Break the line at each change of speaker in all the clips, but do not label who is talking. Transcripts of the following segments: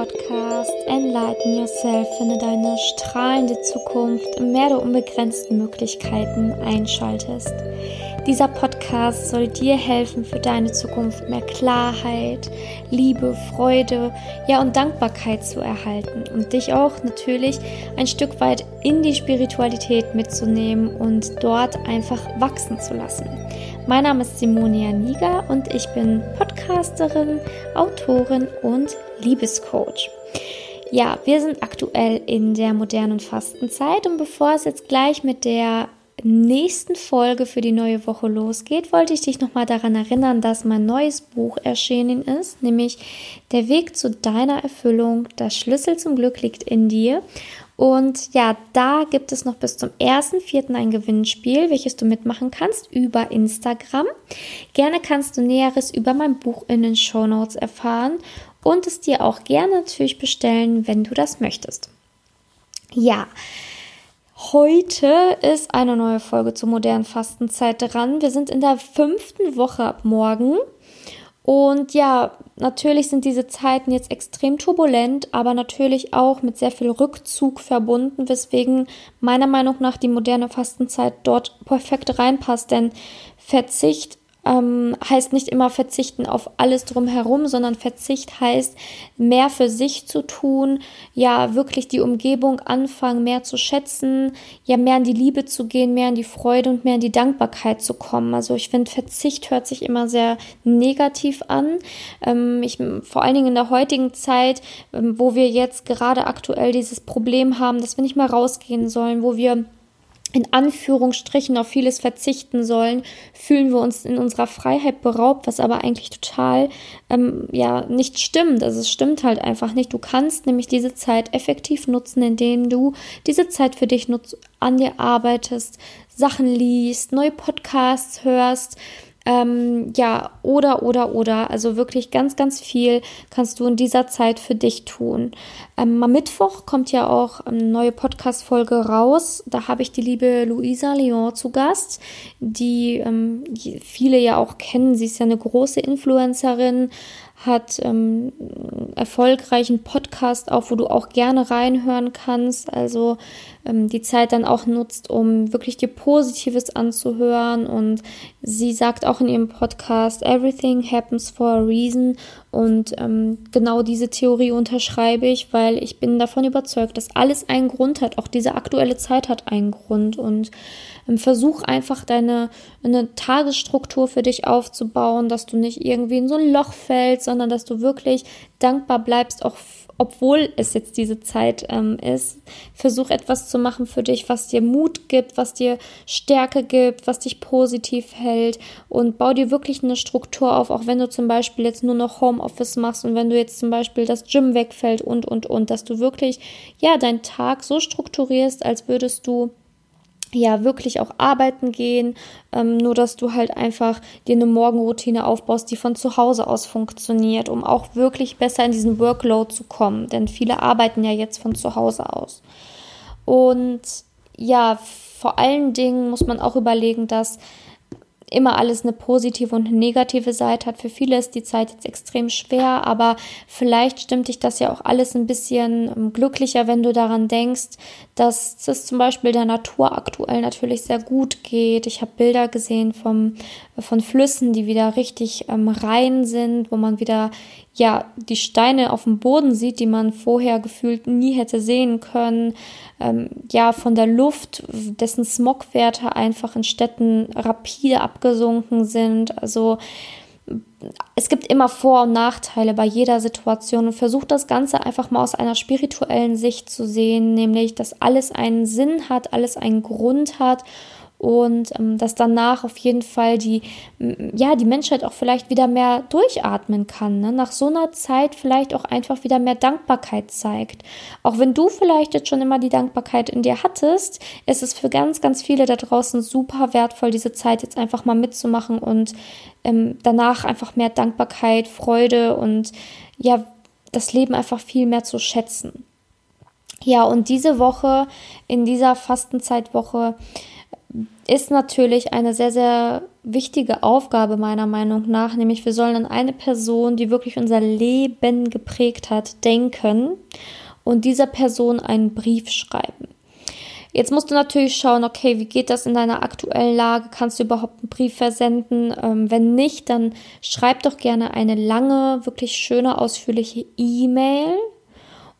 Podcast Enlighten Yourself finde deine strahlende Zukunft im Meer der unbegrenzten Möglichkeiten einschaltest. Dieser Podcast soll dir helfen, für deine Zukunft mehr Klarheit, Liebe, Freude, ja und Dankbarkeit zu erhalten und dich auch natürlich ein Stück weit in die Spiritualität mitzunehmen und dort einfach wachsen zu lassen. Mein Name ist Simonia Niger und ich bin Podcasterin, Autorin und Liebescoach. Ja, wir sind aktuell in der modernen Fastenzeit und bevor es jetzt gleich mit der nächsten Folge für die neue Woche losgeht, wollte ich dich nochmal daran erinnern, dass mein neues Buch erschienen ist, nämlich Der Weg zu deiner Erfüllung, der Schlüssel zum Glück liegt in dir. Und ja, da gibt es noch bis zum 1.4. ein Gewinnspiel, welches du mitmachen kannst über Instagram. Gerne kannst du Näheres über mein Buch in den Show Notes erfahren und es dir auch gerne natürlich bestellen, wenn du das möchtest. Ja, Heute ist eine neue Folge zur modernen Fastenzeit dran. Wir sind in der fünften Woche ab morgen. Und ja, natürlich sind diese Zeiten jetzt extrem turbulent, aber natürlich auch mit sehr viel Rückzug verbunden, weswegen meiner Meinung nach die moderne Fastenzeit dort perfekt reinpasst. Denn Verzicht ähm, heißt nicht immer verzichten auf alles drumherum, sondern Verzicht heißt mehr für sich zu tun, ja wirklich die Umgebung anfangen mehr zu schätzen, ja mehr in die Liebe zu gehen, mehr in die Freude und mehr in die Dankbarkeit zu kommen. Also ich finde Verzicht hört sich immer sehr negativ an. Ähm, ich, vor allen Dingen in der heutigen Zeit, ähm, wo wir jetzt gerade aktuell dieses Problem haben, dass wir nicht mehr rausgehen sollen, wo wir in Anführungsstrichen auf vieles verzichten sollen, fühlen wir uns in unserer Freiheit beraubt, was aber eigentlich total ähm, ja nicht stimmt. Also es stimmt halt einfach nicht. Du kannst nämlich diese Zeit effektiv nutzen, indem du diese Zeit für dich nutzt, an dir arbeitest, Sachen liest, neue Podcasts hörst, ähm, ja, oder, oder, oder. Also wirklich ganz, ganz viel kannst du in dieser Zeit für dich tun. Ähm, am Mittwoch kommt ja auch eine neue Podcast-Folge raus. Da habe ich die liebe Luisa Leon zu Gast, die ähm, viele ja auch kennen. Sie ist ja eine große Influencerin, hat ähm, erfolgreichen Podcast auch, wo du auch gerne reinhören kannst. Also ähm, die Zeit dann auch nutzt, um wirklich dir Positives anzuhören. Und sie sagt auch in ihrem Podcast, Everything happens for a reason. Und ähm, genau diese Theorie unterschreibe ich, weil ich bin davon überzeugt, dass alles einen Grund hat. Auch diese aktuelle Zeit hat einen Grund. Und ähm, versuch einfach deine eine Tagesstruktur für dich aufzubauen, dass du nicht irgendwie in so ein Loch fällst, sondern dass du wirklich dankbar bleibst, auch obwohl es jetzt diese Zeit ähm, ist. Versuch etwas zu machen für dich, was dir Mut gibt, was dir Stärke gibt, was dich positiv hält und bau dir wirklich eine Struktur auf, auch wenn du zum Beispiel jetzt nur noch Homeoffice machst und wenn du jetzt zum Beispiel das Gym wegfällt und, und, und, dass du wirklich, ja, deinen Tag so strukturierst, als würdest du ja wirklich auch arbeiten gehen, ähm, nur dass du halt einfach dir eine Morgenroutine aufbaust, die von zu Hause aus funktioniert, um auch wirklich besser in diesen Workload zu kommen, denn viele arbeiten ja jetzt von zu Hause aus. Und ja, vor allen Dingen muss man auch überlegen, dass immer alles eine positive und eine negative Seite hat. Für viele ist die Zeit jetzt extrem schwer, aber vielleicht stimmt dich das ja auch alles ein bisschen ähm, glücklicher, wenn du daran denkst, dass es zum Beispiel der Natur aktuell natürlich sehr gut geht. Ich habe Bilder gesehen vom, von Flüssen, die wieder richtig ähm, rein sind, wo man wieder ja die Steine auf dem Boden sieht, die man vorher gefühlt nie hätte sehen können ähm, ja von der Luft, dessen Smogwerte einfach in Städten rapide abgesunken sind. Also es gibt immer Vor- und Nachteile bei jeder Situation und versucht das Ganze einfach mal aus einer spirituellen Sicht zu sehen, nämlich dass alles einen Sinn hat, alles einen Grund hat und ähm, dass danach auf jeden Fall die, ja, die Menschheit auch vielleicht wieder mehr durchatmen kann, ne? nach so einer Zeit vielleicht auch einfach wieder mehr Dankbarkeit zeigt. Auch wenn du vielleicht jetzt schon immer die Dankbarkeit in dir hattest, ist es für ganz, ganz viele da draußen super wertvoll, diese Zeit jetzt einfach mal mitzumachen und ähm, danach einfach mehr Dankbarkeit, Freude und ja, das Leben einfach viel mehr zu schätzen. Ja, und diese Woche, in dieser Fastenzeitwoche, ist natürlich eine sehr, sehr wichtige Aufgabe meiner Meinung nach, nämlich wir sollen an eine Person, die wirklich unser Leben geprägt hat, denken und dieser Person einen Brief schreiben. Jetzt musst du natürlich schauen, okay, wie geht das in deiner aktuellen Lage? Kannst du überhaupt einen Brief versenden? Ähm, wenn nicht, dann schreib doch gerne eine lange, wirklich schöne, ausführliche E-Mail.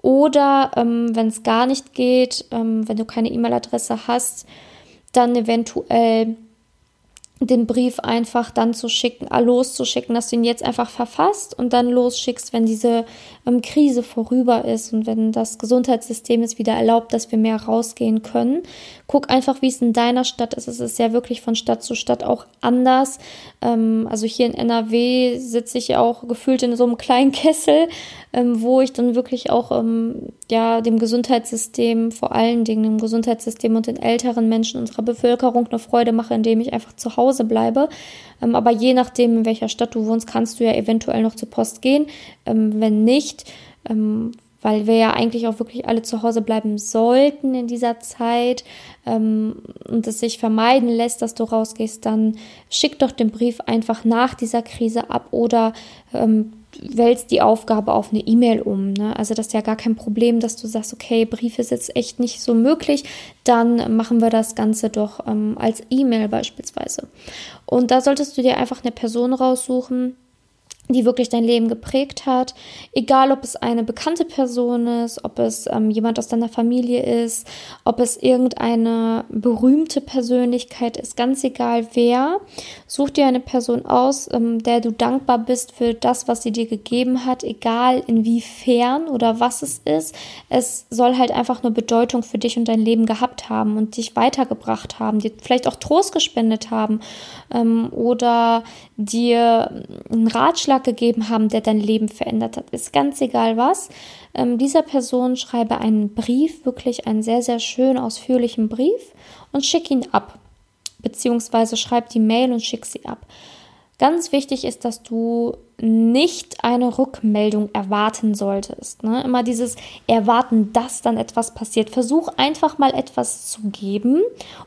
Oder ähm, wenn es gar nicht geht, ähm, wenn du keine E-Mail-Adresse hast, dann eventuell den Brief einfach dann zu schicken, äh, loszuschicken, dass du ihn jetzt einfach verfasst und dann losschickst, wenn diese ähm, Krise vorüber ist und wenn das Gesundheitssystem es wieder erlaubt, dass wir mehr rausgehen können. Guck einfach, wie es in deiner Stadt ist. Es ist ja wirklich von Stadt zu Stadt auch anders. Ähm, also hier in NRW sitze ich ja auch gefühlt in so einem kleinen Kessel, ähm, wo ich dann wirklich auch ähm, ja dem Gesundheitssystem, vor allen Dingen dem Gesundheitssystem und den älteren Menschen unserer Bevölkerung eine Freude mache, indem ich einfach zu Hause bleibe. Ähm, aber je nachdem, in welcher Stadt du wohnst, kannst du ja eventuell noch zur Post gehen. Ähm, wenn nicht, ähm, weil wir ja eigentlich auch wirklich alle zu Hause bleiben sollten in dieser Zeit ähm, und es sich vermeiden lässt, dass du rausgehst, dann schick doch den Brief einfach nach dieser Krise ab oder ähm, wälzt die Aufgabe auf eine E-Mail um. Ne? Also das ist ja gar kein Problem, dass du sagst, okay, Brief ist jetzt echt nicht so möglich, dann machen wir das Ganze doch ähm, als E-Mail beispielsweise. Und da solltest du dir einfach eine Person raussuchen, die wirklich dein Leben geprägt hat. Egal, ob es eine bekannte Person ist, ob es ähm, jemand aus deiner Familie ist, ob es irgendeine berühmte Persönlichkeit ist, ganz egal wer. Such dir eine Person aus, ähm, der du dankbar bist für das, was sie dir gegeben hat, egal inwiefern oder was es ist. Es soll halt einfach nur Bedeutung für dich und dein Leben gehabt haben und dich weitergebracht haben, dir vielleicht auch Trost gespendet haben ähm, oder dir einen Ratschlag Ratschlag gegeben haben, der dein Leben verändert hat. Ist ganz egal was. Ähm, dieser Person schreibe einen Brief, wirklich einen sehr, sehr schön ausführlichen Brief und schick ihn ab. Beziehungsweise schreib die Mail und schick sie ab. Ganz wichtig ist, dass du nicht eine Rückmeldung erwarten solltest. Ne? Immer dieses Erwarten, dass dann etwas passiert. Versuch einfach mal etwas zu geben,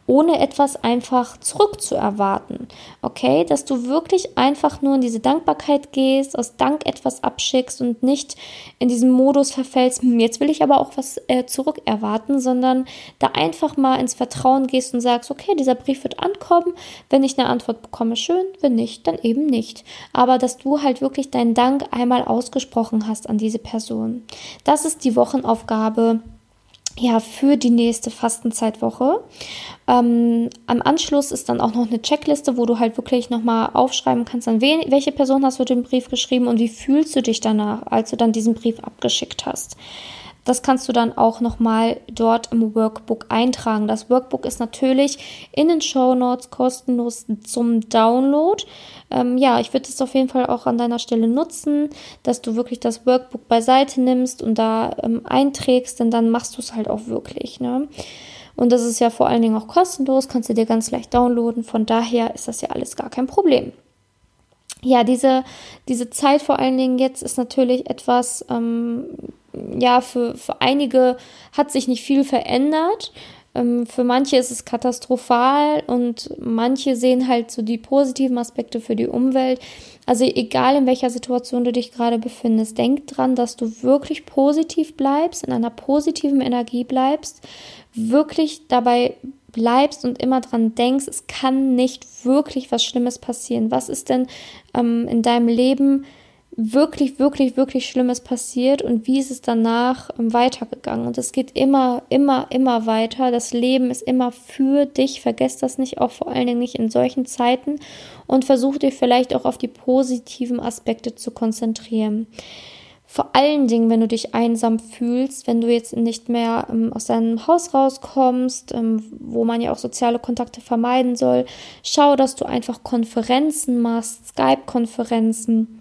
ohne etwas einfach zurückzuerwarten. Okay, dass du wirklich einfach nur in diese Dankbarkeit gehst, aus Dank etwas abschickst und nicht in diesen Modus verfällst, hm, jetzt will ich aber auch was äh, zurückerwarten, sondern da einfach mal ins Vertrauen gehst und sagst, okay, dieser Brief wird ankommen. Wenn ich eine Antwort bekomme, schön. Wenn nicht, dann eben nicht. Aber dass du halt wirklich deinen Dank einmal ausgesprochen hast an diese Person. Das ist die Wochenaufgabe ja, für die nächste Fastenzeitwoche. Ähm, am Anschluss ist dann auch noch eine Checkliste, wo du halt wirklich nochmal aufschreiben kannst, an wen, welche Person hast du den Brief geschrieben und wie fühlst du dich danach, als du dann diesen Brief abgeschickt hast. Das kannst du dann auch nochmal dort im Workbook eintragen. Das Workbook ist natürlich in den Show Notes kostenlos zum Download. Ähm, ja, ich würde es auf jeden Fall auch an deiner Stelle nutzen, dass du wirklich das Workbook beiseite nimmst und da ähm, einträgst, denn dann machst du es halt auch wirklich. Ne? Und das ist ja vor allen Dingen auch kostenlos, kannst du dir ganz leicht downloaden. Von daher ist das ja alles gar kein Problem ja, diese, diese Zeit vor allen Dingen jetzt ist natürlich etwas, ähm, ja, für, für einige hat sich nicht viel verändert. Ähm, für manche ist es katastrophal und manche sehen halt so die positiven Aspekte für die Umwelt. Also egal in welcher Situation du dich gerade befindest, denk dran, dass du wirklich positiv bleibst, in einer positiven Energie bleibst, wirklich dabei bleibst und immer dran denkst, es kann nicht wirklich was Schlimmes passieren. Was ist denn ähm, in deinem Leben wirklich, wirklich, wirklich Schlimmes passiert und wie ist es danach ähm, weitergegangen. Und es geht immer, immer, immer weiter. Das Leben ist immer für dich. Vergesst das nicht, auch vor allen Dingen nicht in solchen Zeiten. Und versuch dich vielleicht auch auf die positiven Aspekte zu konzentrieren. Vor allen Dingen, wenn du dich einsam fühlst, wenn du jetzt nicht mehr ähm, aus deinem Haus rauskommst, ähm, wo man ja auch soziale Kontakte vermeiden soll, schau, dass du einfach Konferenzen machst, Skype-Konferenzen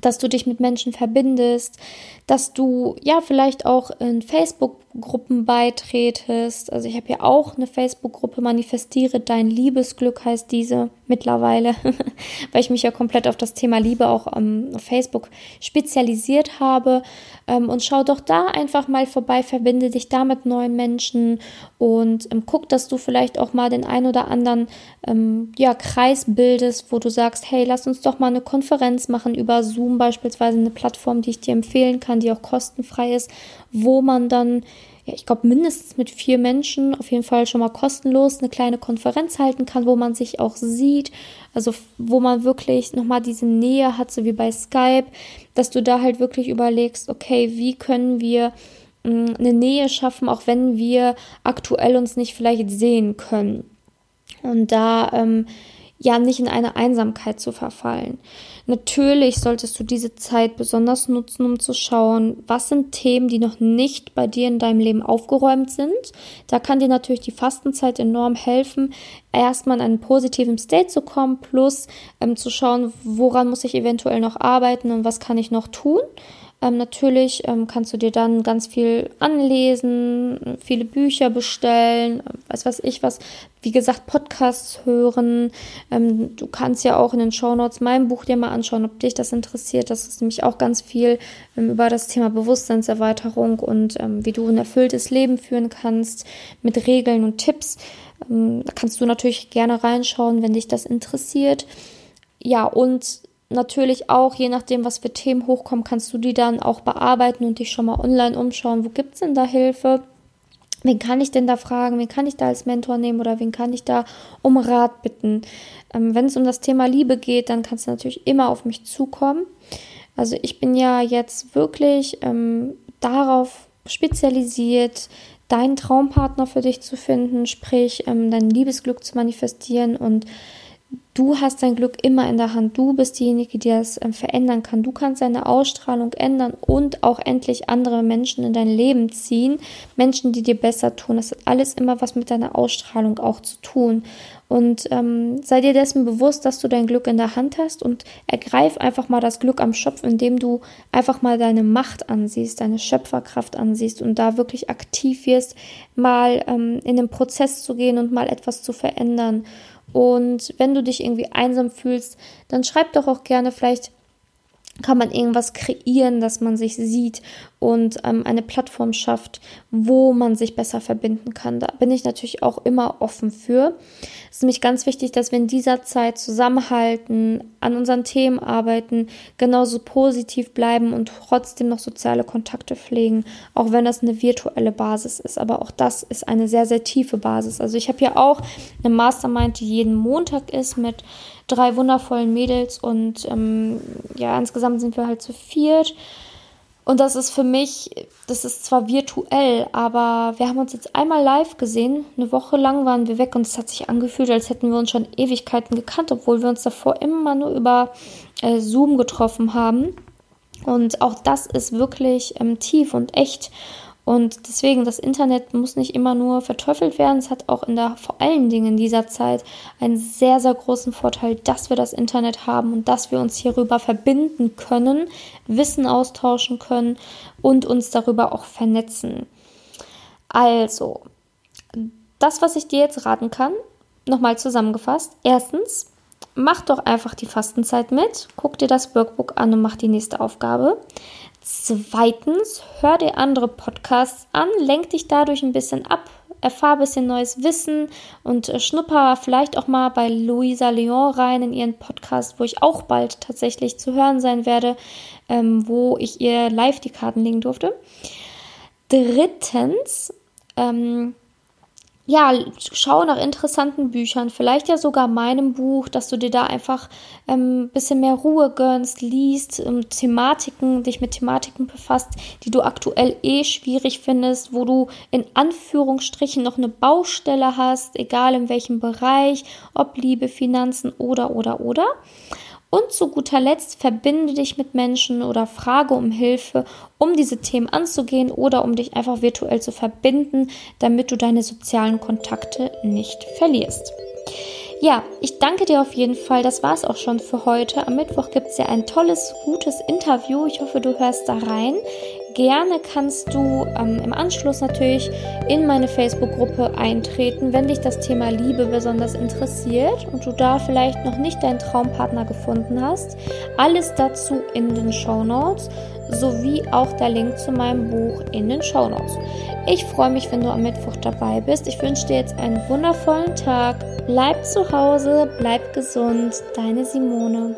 dass du dich mit Menschen verbindest, dass du ja vielleicht auch in Facebook Facebook-Gruppen beitretest. Also ich habe ja auch eine Facebook-Gruppe, Manifestiere dein Liebesglück heißt diese mittlerweile, weil ich mich ja komplett auf das Thema Liebe auch ähm, auf Facebook spezialisiert habe. Ähm, und schau doch da einfach mal vorbei, verbinde dich da mit neuen Menschen und ähm, guck, dass du vielleicht auch mal den ein oder anderen ähm, ja, Kreis bildest, wo du sagst, hey, lass uns doch mal eine Konferenz machen über Zoom beispielsweise, eine Plattform, die ich dir empfehlen kann, die auch kostenfrei ist, wo man dann ja, ich glaube, mindestens mit vier Menschen auf jeden Fall schon mal kostenlos eine kleine Konferenz halten kann, wo man sich auch sieht, also wo man wirklich nochmal diese Nähe hat, so wie bei Skype, dass du da halt wirklich überlegst, okay, wie können wir mh, hm, eine Nähe schaffen, auch wenn wir aktuell uns nicht vielleicht sehen können. Und da ähm, ja nicht in eine Einsamkeit zu verfallen. Natürlich solltest du diese Zeit besonders nutzen, um zu schauen, was sind Themen, die noch nicht bei dir in deinem Leben aufgeräumt sind. Da kann dir natürlich die Fastenzeit enorm helfen, erstmal in einen positiven State zu kommen, plus ähm, zu schauen, woran muss ich eventuell noch arbeiten und was kann ich noch tun. Ähm, natürlich ähm, kannst du dir dann ganz viel anlesen, viele Bücher bestellen, weiß was ich was, wie gesagt, Podcasts hören. Ähm, du kannst ja auch in den Show Notes mein Buch dir mal anschauen, ob dich das interessiert. Das ist nämlich auch ganz viel ähm, über das Thema Bewusstseinserweiterung und ähm, wie du ein erfülltes Leben führen kannst mit Regeln und Tipps. Ähm, da kannst du natürlich gerne reinschauen, wenn dich das interessiert. Ja, und natürlich auch, je nachdem, was für Themen hochkommen, kannst du die dann auch bearbeiten und dich schon mal online umschauen. Wo gibt es denn da Hilfe? Wen kann ich denn da fragen? Wen kann ich da als Mentor nehmen oder wen kann ich da um Rat bitten? Ähm, wenn es um das Thema Liebe geht, dann kannst du natürlich immer auf mich zukommen. Also ich bin ja jetzt wirklich ähm, darauf spezialisiert, deinen Traumpartner für dich zu finden, sprich ähm, dein Liebesglück zu manifestieren und Du hast dein Glück immer in der Hand. Du bist diejenige, die das äh, verändern kann. Du kannst deine Ausstrahlung ändern und auch endlich andere Menschen in dein Leben ziehen. Menschen, die dir besser tun. Das hat alles immer was mit deiner Ausstrahlung auch zu tun. Und ähm, sei dir dessen bewusst, dass du dein Glück in der Hand hast und ergreif einfach mal das Glück am Schopf, indem du einfach mal deine Macht ansiehst, deine Schöpferkraft ansiehst und da wirklich aktiv wirst, mal ähm, in den Prozess zu gehen und mal etwas zu verändern. Und wenn du dich irgendwie einsam fühlst, dann schreib doch auch gerne vielleicht kann man irgendwas kreieren, dass man sich sieht und ähm, eine Plattform schafft, wo man sich besser verbinden kann. Da bin ich natürlich auch immer offen für. Es ist nämlich ganz wichtig, dass wir in dieser Zeit zusammenhalten, an unseren Themen arbeiten, genauso positiv bleiben und trotzdem noch soziale Kontakte pflegen, auch wenn das eine virtuelle Basis ist. Aber auch das ist eine sehr, sehr tiefe Basis. Also ich habe hier auch eine Mastermind, die jeden Montag ist mit drei wundervollen Mädels und ähm, ja, insgesamt sind wir halt zu viert. Und das ist für mich, das ist zwar virtuell, aber wir haben uns jetzt einmal live gesehen. Eine Woche lang waren wir weg und es hat sich angefühlt, als hätten wir uns schon Ewigkeiten gekannt, obwohl wir uns davor immer nur über äh, Zoom getroffen haben. Und auch das ist wirklich ähm, tief und echt. Und deswegen, das Internet muss nicht immer nur verteufelt werden. Es hat auch in der, vor allen Dingen in dieser Zeit einen sehr, sehr großen Vorteil, dass wir das Internet haben und dass wir uns hierüber verbinden können, Wissen austauschen können und uns darüber auch vernetzen. Also, das, was ich dir jetzt raten kann, nochmal zusammengefasst. Erstens, mach doch einfach die Fastenzeit mit, guck dir das Workbook an und mach die nächste Aufgabe. Zweitens, hör dir andere Podcasts an, lenk dich dadurch ein bisschen ab, erfahr ein bisschen neues Wissen und äh, schnupper vielleicht auch mal bei Luisa Leon rein in ihren Podcast, wo ich auch bald tatsächlich zu hören sein werde, ähm, wo ich ihr live die Karten legen durfte. Drittens, ähm, ja, schau nach interessanten Büchern, vielleicht ja sogar meinem Buch, dass du dir da einfach ein ähm, bisschen mehr Ruhe gönnst, liest, ähm, Thematiken, dich mit Thematiken befasst, die du aktuell eh schwierig findest, wo du in Anführungsstrichen noch eine Baustelle hast, egal in welchem Bereich, ob Liebe, Finanzen oder, oder, oder. Und zu guter Letzt verbinde dich mit Menschen oder frage um Hilfe, um diese Themen anzugehen oder um dich einfach virtuell zu verbinden, damit du deine sozialen Kontakte nicht verlierst. Ja, ich danke dir auf jeden Fall. Das war es auch schon für heute. Am Mittwoch gibt es ja ein tolles, gutes Interview. Ich hoffe, du hörst da rein. Gerne kannst du ähm, im Anschluss natürlich in meine Facebook-Gruppe eintreten, wenn dich das Thema Liebe besonders interessiert und du da vielleicht noch nicht deinen Traumpartner gefunden hast. Alles dazu in den Show Notes sowie auch der Link zu meinem Buch in den Show Notes. Ich freue mich, wenn du am Mittwoch dabei bist. Ich wünsche dir jetzt einen wundervollen Tag. Bleib zu Hause, bleib gesund. Deine Simone.